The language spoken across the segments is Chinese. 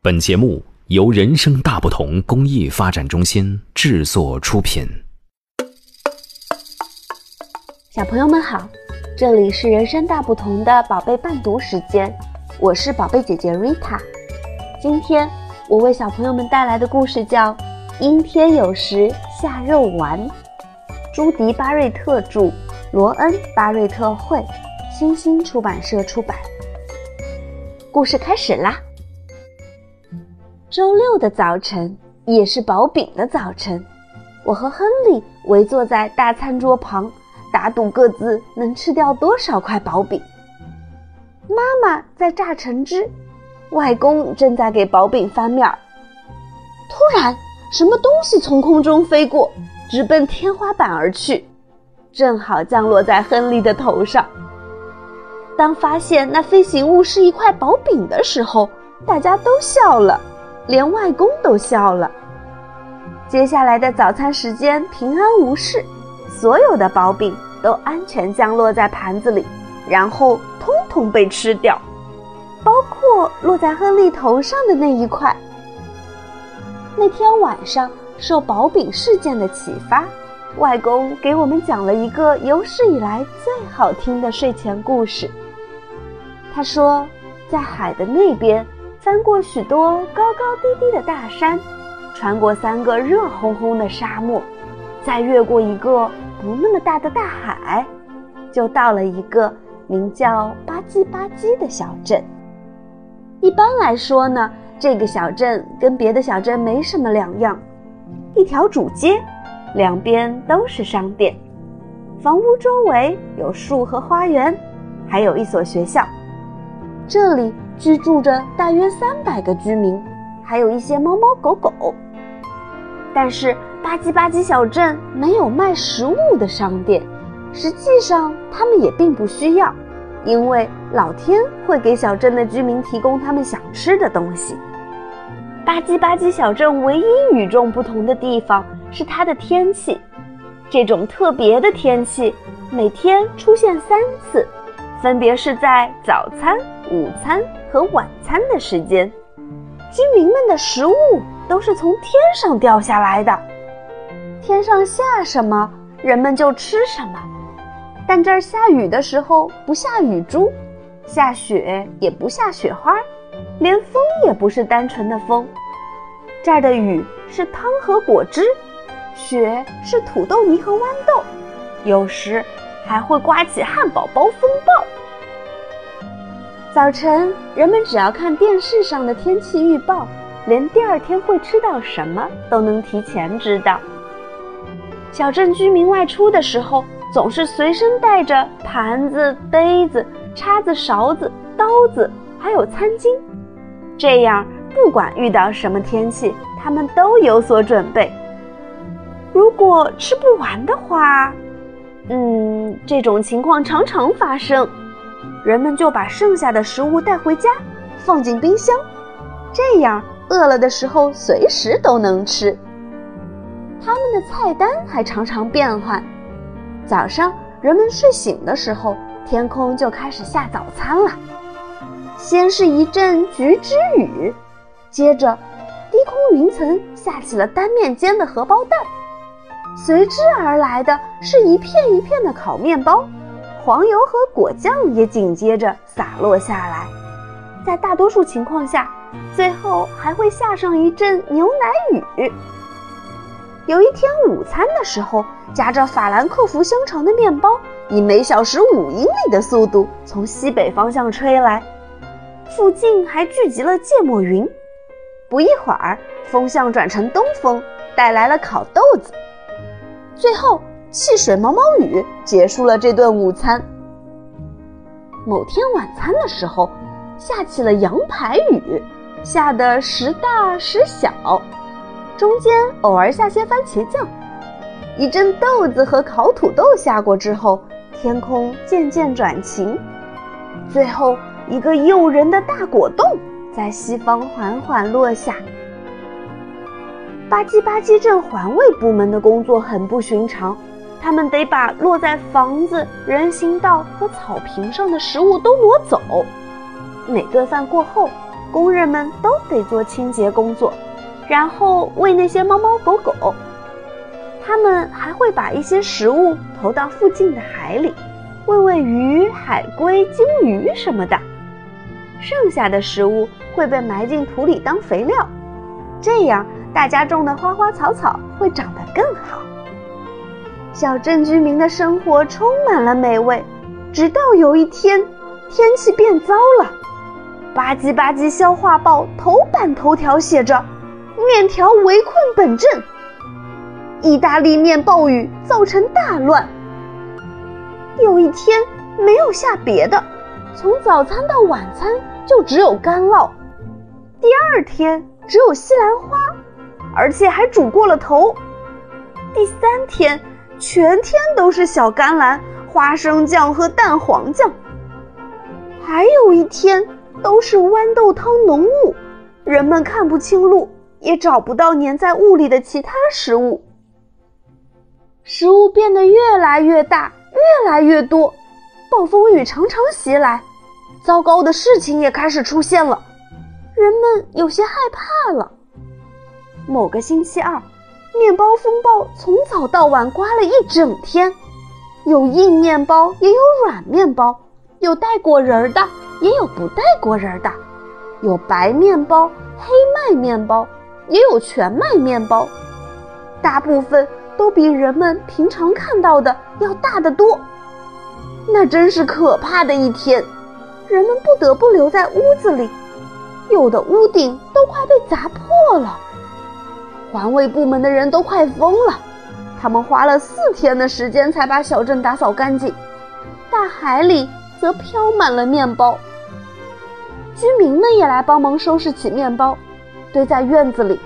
本节目由人生大不同公益发展中心制作出品。小朋友们好，这里是人生大不同的宝贝伴读时间，我是宝贝姐姐 Rita。今天我为小朋友们带来的故事叫《阴天有时下肉丸》，朱迪·巴瑞特著，罗恩·巴瑞特绘，新星出版社出版。故事开始啦！周六的早晨也是薄饼的早晨，我和亨利围坐在大餐桌旁，打赌各自能吃掉多少块薄饼。妈妈在榨橙汁，外公正在给薄饼翻面儿。突然，什么东西从空中飞过，直奔天花板而去，正好降落在亨利的头上。当发现那飞行物是一块薄饼的时候，大家都笑了，连外公都笑了。接下来的早餐时间平安无事，所有的薄饼都安全降落在盘子里，然后通通被吃掉，包括落在亨利头上的那一块。那天晚上，受薄饼事件的启发，外公给我们讲了一个有史以来最好听的睡前故事。他说，在海的那边，翻过许多高高低低的大山，穿过三个热烘烘的沙漠，再越过一个不那么大的大海，就到了一个名叫吧唧吧唧的小镇。一般来说呢，这个小镇跟别的小镇没什么两样，一条主街，两边都是商店，房屋周围有树和花园，还有一所学校。这里居住着大约三百个居民，还有一些猫猫狗狗。但是吧唧吧唧小镇没有卖食物的商店，实际上他们也并不需要，因为老天会给小镇的居民提供他们想吃的东西。吧唧吧唧小镇唯一与众不同的地方是它的天气，这种特别的天气每天出现三次。分别是在早餐、午餐和晚餐的时间，居民们的食物都是从天上掉下来的。天上下什么，人们就吃什么。但这儿下雨的时候不下雨珠，下雪也不下雪花，连风也不是单纯的风。这儿的雨是汤和果汁，雪是土豆泥和豌豆，有时。还会刮起汉堡包风暴。早晨，人们只要看电视上的天气预报，连第二天会吃到什么都能提前知道。小镇居民外出的时候，总是随身带着盘子、杯子、叉子、勺子、刀子，还有餐巾。这样，不管遇到什么天气，他们都有所准备。如果吃不完的话，嗯，这种情况常常发生，人们就把剩下的食物带回家，放进冰箱，这样饿了的时候随时都能吃。他们的菜单还常常变换。早上人们睡醒的时候，天空就开始下早餐了。先是一阵橘汁雨，接着低空云层下起了单面煎的荷包蛋。随之而来的是一片一片的烤面包，黄油和果酱也紧接着洒落下来。在大多数情况下，最后还会下上一阵牛奶雨。有一天午餐的时候，夹着法兰克福香肠的面包以每小时五英里的速度从西北方向吹来，附近还聚集了芥末云。不一会儿，风向转成东风，带来了烤豆子。最后，汽水毛毛雨结束了这顿午餐。某天晚餐的时候，下起了羊排雨，下的时大时小，中间偶尔下些番茄酱。一阵豆子和烤土豆下过之后，天空渐渐转晴。最后，一个诱人的大果冻在西方缓缓落下。吧唧吧唧镇环卫部门的工作很不寻常，他们得把落在房子、人行道和草坪上的食物都挪走。每顿饭过后，工人们都得做清洁工作，然后喂那些猫猫狗狗。他们还会把一些食物投到附近的海里，喂喂鱼、海龟、鲸鱼什么的。剩下的食物会被埋进土里当肥料，这样大家种的花花草草会长得更好。小镇居民的生活充满了美味，直到有一天，天气变糟了。吧唧吧唧消化报头版头条写着：“面条围困本镇。”意大利面暴雨造成大乱。有一天没有下别的，从早餐到晚餐就只有干酪。第二天只有西兰花，而且还煮过了头。第三天全天都是小甘蓝、花生酱和蛋黄酱。还有一天都是豌豆汤浓雾，人们看不清路，也找不到粘在雾里的其他食物。食物变得越来越大，越来越多，暴风雨常常袭来，糟糕的事情也开始出现了，人们有些害怕了。某个星期二，面包风暴从早到晚刮了一整天，有硬面包，也有软面包，有带果仁的，也有不带果仁的，有白面包、黑麦面包，也有全麦面包，大部分。都比人们平常看到的要大得多，那真是可怕的一天。人们不得不留在屋子里，有的屋顶都快被砸破了。环卫部门的人都快疯了，他们花了四天的时间才把小镇打扫干净。大海里则飘满了面包，居民们也来帮忙收拾起面包，堆在院子里。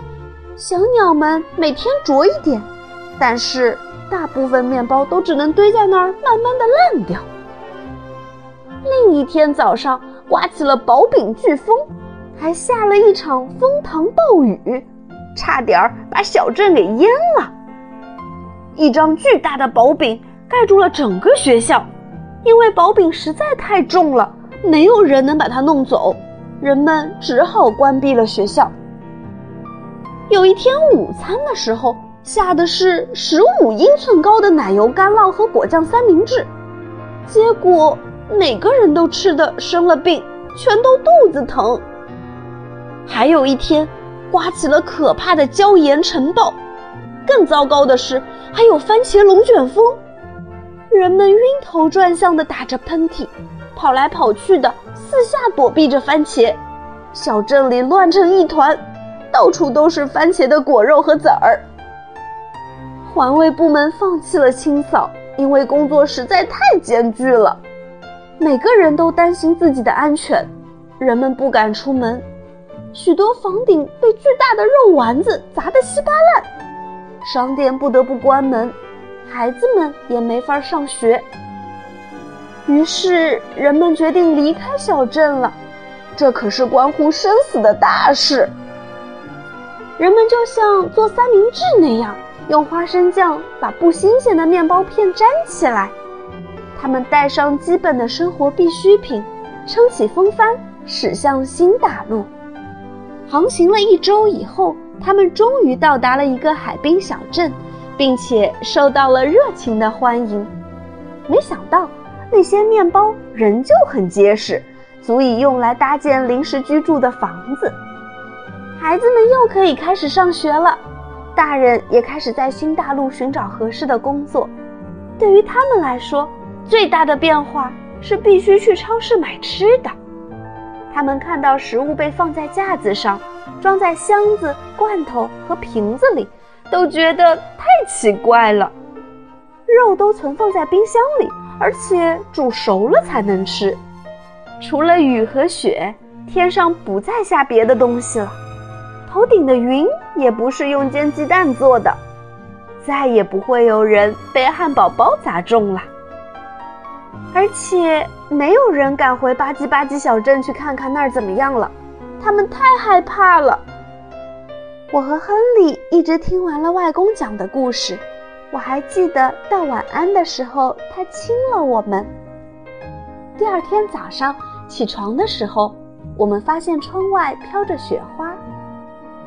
小鸟们每天啄一点。但是大部分面包都只能堆在那儿，慢慢的烂掉。另一天早上，刮起了薄饼飓风，还下了一场风糖暴雨，差点儿把小镇给淹了。一张巨大的薄饼盖住了整个学校，因为薄饼实在太重了，没有人能把它弄走，人们只好关闭了学校。有一天午餐的时候。下的是十五英寸高的奶油干酪和果酱三明治，结果每个人都吃的生了病，全都肚子疼。还有一天，刮起了可怕的椒盐尘暴，更糟糕的是还有番茄龙卷风，人们晕头转向的打着喷嚏，跑来跑去的四下躲避着番茄，小镇里乱成一团，到处都是番茄的果肉和籽儿。环卫部门放弃了清扫，因为工作实在太艰巨了。每个人都担心自己的安全，人们不敢出门。许多房顶被巨大的肉丸子砸得稀巴烂，商店不得不关门，孩子们也没法上学。于是，人们决定离开小镇了。这可是关乎生死的大事。人们就像做三明治那样。用花生酱把不新鲜的面包片粘起来，他们带上基本的生活必需品，撑起风帆，驶向新大陆。航行了一周以后，他们终于到达了一个海滨小镇，并且受到了热情的欢迎。没想到，那些面包仍旧很结实，足以用来搭建临时居住的房子。孩子们又可以开始上学了。大人也开始在新大陆寻找合适的工作。对于他们来说，最大的变化是必须去超市买吃的。他们看到食物被放在架子上，装在箱子、罐头和瓶子里，都觉得太奇怪了。肉都存放在冰箱里，而且煮熟了才能吃。除了雨和雪，天上不再下别的东西了。头顶的云也不是用煎鸡蛋做的，再也不会有人被汉堡包砸中了。而且没有人敢回吧唧吧唧小镇去看看那儿怎么样了，他们太害怕了。我和亨利一直听完了外公讲的故事，我还记得到晚安的时候他亲了我们。第二天早上起床的时候。我们发现窗外飘着雪花。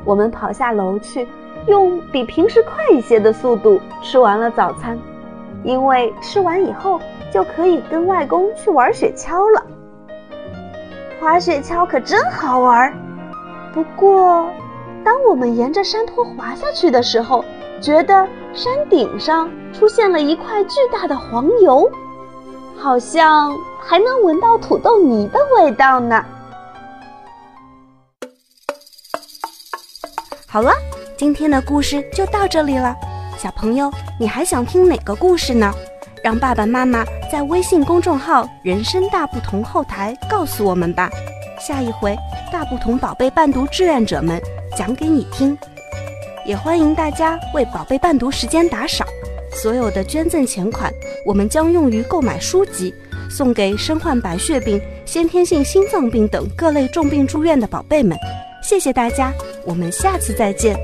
我们跑下楼去，用比平时快一些的速度吃完了早餐，因为吃完以后就可以跟外公去玩雪橇了。滑雪橇可真好玩，不过，当我们沿着山坡滑下去的时候，觉得山顶上出现了一块巨大的黄油，好像还能闻到土豆泥的味道呢。好了，今天的故事就到这里了。小朋友，你还想听哪个故事呢？让爸爸妈妈在微信公众号“人生大不同”后台告诉我们吧。下一回，大不同宝贝伴读志愿者们讲给你听。也欢迎大家为宝贝伴读时间打赏，所有的捐赠钱款我们将用于购买书籍，送给身患白血病、先天性心脏病等各类重病住院的宝贝们。谢谢大家，我们下次再见。